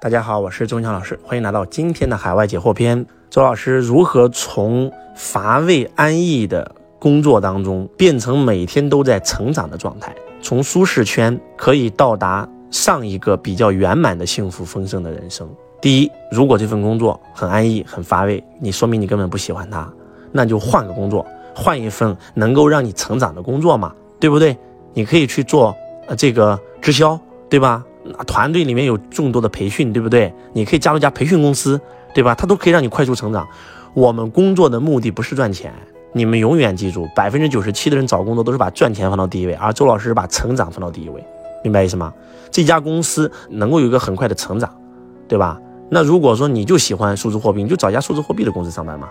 大家好，我是周强老师，欢迎来到今天的海外解惑篇。周老师如何从乏味安逸的工作当中变成每天都在成长的状态，从舒适圈可以到达上一个比较圆满的幸福丰盛的人生？第一，如果这份工作很安逸、很乏味，你说明你根本不喜欢它，那就换个工作，换一份能够让你成长的工作嘛，对不对？你可以去做呃这个直销，对吧？团队里面有众多的培训，对不对？你可以加入一家培训公司，对吧？它都可以让你快速成长。我们工作的目的不是赚钱，你们永远记住，百分之九十七的人找工作都是把赚钱放到第一位，而周老师是把成长放到第一位，明白意思吗？这家公司能够有一个很快的成长，对吧？那如果说你就喜欢数字货币，你就找一家数字货币的公司上班嘛，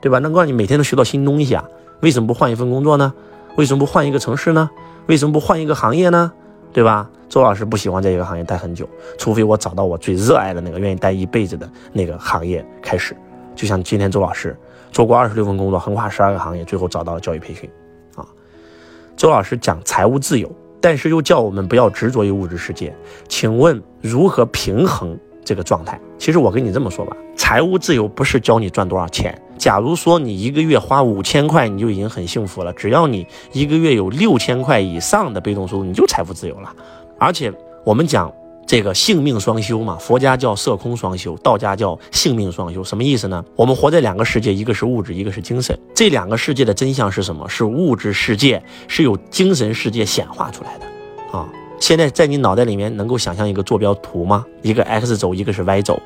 对吧？能够让你每天都学到新东西啊？为什么不换一份工作呢？为什么不换一个城市呢？为什么不换一个行业呢？对吧？周老师不喜欢在一个行业待很久，除非我找到我最热爱的那个、愿意待一辈子的那个行业开始。就像今天周老师做过二十六份工作，横跨十二个行业，最后找到了教育培训。啊，周老师讲财务自由，但是又叫我们不要执着于物质世界。请问如何平衡这个状态？其实我跟你这么说吧，财务自由不是教你赚多少钱。假如说你一个月花五千块，你就已经很幸福了。只要你一个月有六千块以上的被动收入，你就财富自由了。而且我们讲这个性命双修嘛，佛家叫色空双修，道家叫性命双修，什么意思呢？我们活在两个世界，一个是物质，一个是精神。这两个世界的真相是什么？是物质世界是由精神世界显化出来的啊！现在在你脑袋里面能够想象一个坐标图吗？一个 x 轴，一个是 y 轴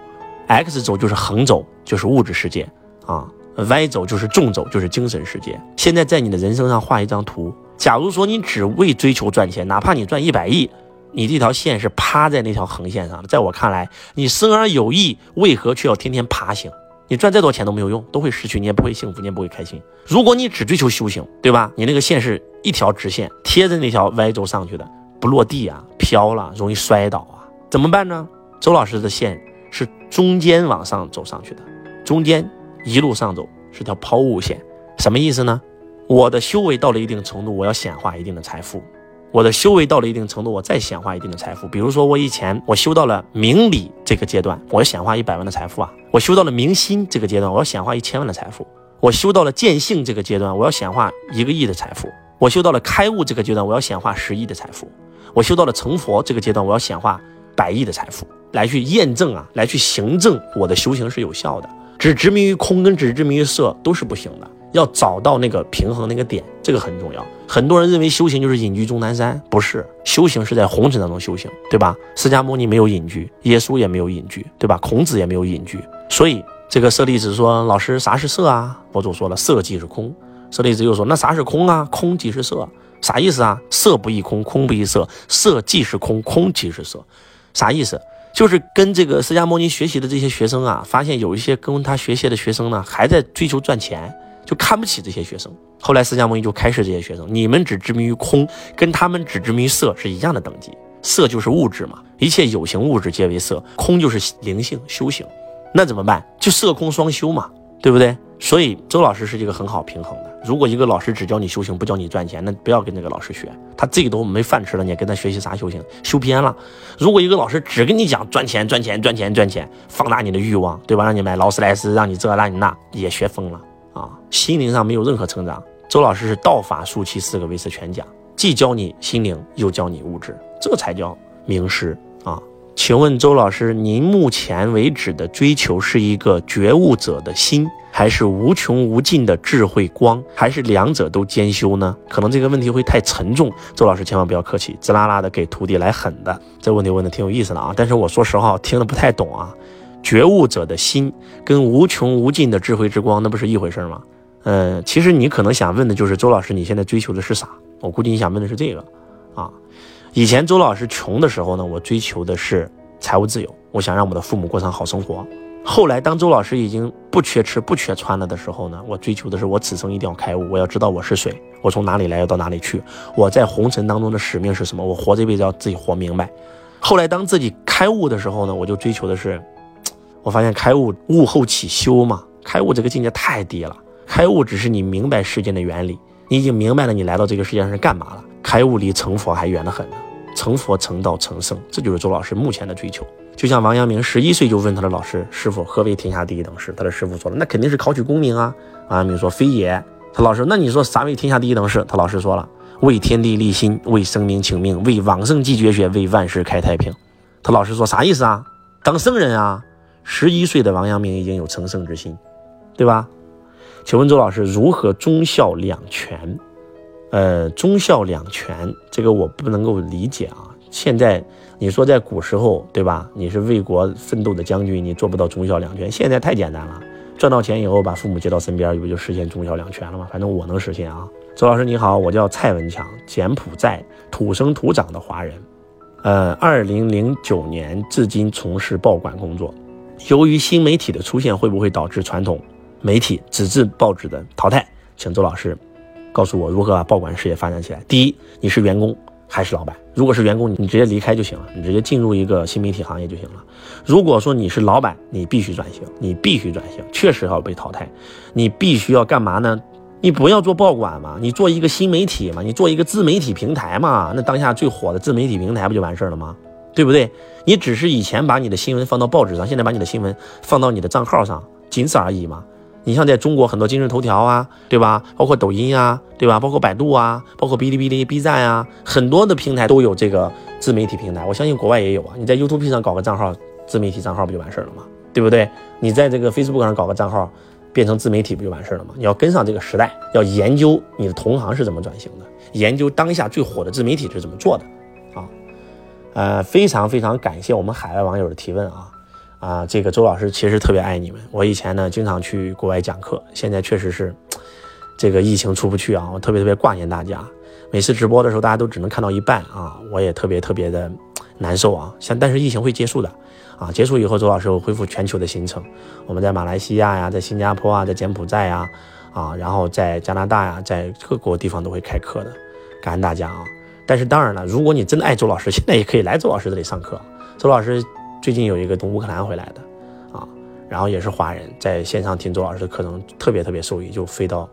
，x 轴就是横轴，就是物质世界啊。Y 轴就是纵轴，就是精神世界。现在在你的人生上画一张图。假如说你只为追求赚钱，哪怕你赚一百亿，你这条线是趴在那条横线上的。在我看来，你生而有意，为何却要天天爬行？你赚再多钱都没有用，都会失去，你也不会幸福，你也不会开心。如果你只追求修行，对吧？你那个线是一条直线贴着那条 Y 轴上去的，不落地啊，飘了，容易摔倒啊，怎么办呢？周老师的线是中间往上走上去的，中间。一路上走是条抛物线，什么意思呢？我的修为到了一定程度，我要显化一定的财富；我的修为到了一定程度，我再显化一定的财富。比如说，我以前我修到了明理这个阶段，我要显化一百万的财富啊；我修到了明心这个阶段，我要显化一千万的财富；我修到了见性这个阶段，我要显化一个亿的财富；我修到了开悟这个阶段，我要显化十亿的财富；我修到了成佛这个阶段，我要显化百亿的财富，来去验证啊，来去行证我的修行是有效的。只执迷于空跟只执迷于色都是不行的，要找到那个平衡那个点，这个很重要。很多人认为修行就是隐居终南山，不是，修行是在红尘当中修行，对吧？释迦牟尼没有隐居，耶稣也没有隐居，对吧？孔子也没有隐居。所以这个舍利子说：“老师，啥是色啊？”佛祖说了：“色即是空。”舍利子又说：“那啥是空啊？空即是色，啥意思啊？色不异空，空不异色，色即是空，空即是色，啥意思？”就是跟这个释迦牟尼学习的这些学生啊，发现有一些跟他学习的学生呢，还在追求赚钱，就看不起这些学生。后来释迦牟尼就开示这些学生：你们只执迷于空，跟他们只执迷于色是一样的等级。色就是物质嘛，一切有形物质皆为色；空就是灵性修行。那怎么办？就色空双修嘛，对不对？所以周老师是一个很好平衡的。如果一个老师只教你修行，不教你赚钱，那不要跟那个老师学，他自己都没饭吃了，你跟他学习啥修行？修偏了。如果一个老师只跟你讲赚钱、赚钱、赚钱、赚钱，放大你的欲望，对吧？让你买劳斯莱斯，让你这让你那，也学疯了啊！心灵上没有任何成长。周老师是道法术器四个维持全讲，既教你心灵，又教你物质，这才叫名师啊！请问周老师，您目前为止的追求是一个觉悟者的心？还是无穷无尽的智慧光，还是两者都兼修呢？可能这个问题会太沉重，周老师千万不要客气，滋啦啦的给徒弟来狠的。这问题问的挺有意思的啊，但是我说实话，听得不太懂啊。觉悟者的心跟无穷无尽的智慧之光，那不是一回事吗？嗯，其实你可能想问的就是周老师，你现在追求的是啥？我估计你想问的是这个啊。以前周老师穷的时候呢，我追求的是财务自由，我想让我的父母过上好生活。后来，当周老师已经不缺吃不缺穿了的时候呢，我追求的是我此生一定要开悟，我要知道我是谁，我从哪里来，要到哪里去，我在红尘当中的使命是什么，我活这辈子要自己活明白。后来，当自己开悟的时候呢，我就追求的是，我发现开悟悟后起修嘛，开悟这个境界太低了，开悟只是你明白世间的原理，你已经明白了你来到这个世界上是干嘛了，开悟离成佛还远得很呢。成佛、成道、成圣，这就是周老师目前的追求。就像王阳明十一岁就问他的老师师傅何为天下第一等事，他的师傅说了，那肯定是考取功名啊。王阳明说非也。他老师，那你说啥为天下第一等事？他老师说了，为天地立心，为生民请命，为往圣继绝学，为万世开太平。他老师说啥意思啊？当圣人啊！十一岁的王阳明已经有成圣之心，对吧？请问周老师如何忠孝两全？呃，忠孝两全这个我不能够理解啊。现在你说在古时候，对吧？你是为国奋斗的将军，你做不到忠孝两全。现在太简单了，赚到钱以后把父母接到身边，不就实现忠孝两全了吗？反正我能实现啊。周老师你好，我叫蔡文强，柬埔寨土生土长的华人。呃，二零零九年至今从事报馆工作。由于新媒体的出现，会不会导致传统媒体纸质报纸的淘汰？请周老师告诉我如何把报馆事业发展起来。第一，你是员工还是老板？如果是员工，你直接离开就行了，你直接进入一个新媒体行业就行了。如果说你是老板，你必须转型，你必须转型，确实要被淘汰。你必须要干嘛呢？你不要做报馆嘛，你做一个新媒体嘛，你做一个自媒体平台嘛，那当下最火的自媒体平台不就完事儿了吗？对不对？你只是以前把你的新闻放到报纸上，现在把你的新闻放到你的账号上，仅此而已嘛。你像在中国很多今日头条啊，对吧？包括抖音啊，对吧？包括百度啊，包括哔哩哔哩、B 站啊，很多的平台都有这个自媒体平台。我相信国外也有啊。你在 YouTube 上搞个账号，自媒体账号不就完事了吗？对不对？你在这个 Facebook 上搞个账号。变成自媒体不就完事了吗？你要跟上这个时代，要研究你的同行是怎么转型的，研究当下最火的自媒体是怎么做的，啊，呃，非常非常感谢我们海外网友的提问啊，啊，这个周老师其实特别爱你们。我以前呢经常去国外讲课，现在确实是这个疫情出不去啊，我特别特别挂念大家。每次直播的时候，大家都只能看到一半啊，我也特别特别的难受啊。像但是疫情会结束的。啊，结束以后，周老师会恢复全球的行程。我们在马来西亚呀，在新加坡啊，在柬埔寨呀，啊，然后在加拿大呀，在各国地方都会开课的。感恩大家啊！但是当然了，如果你真的爱周老师，现在也可以来周老师这里上课。周老师最近有一个从乌克兰回来的啊，然后也是华人，在线上听周老师的课程，特别特别受益，就飞到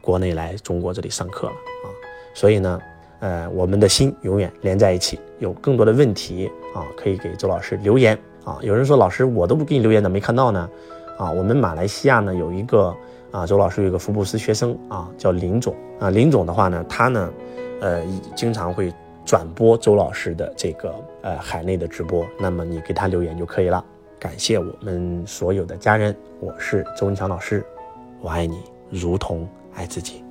国内来中国这里上课了啊。所以呢。呃，我们的心永远连在一起。有更多的问题啊，可以给周老师留言啊。有人说老师，我都不给你留言，怎么没看到呢？啊，我们马来西亚呢有一个啊，周老师有一个福布斯学生啊，叫林总啊。林总的话呢，他呢，呃，经常会转播周老师的这个呃海内的直播。那么你给他留言就可以了。感谢我们所有的家人，我是周文强老师，我爱你如同爱自己。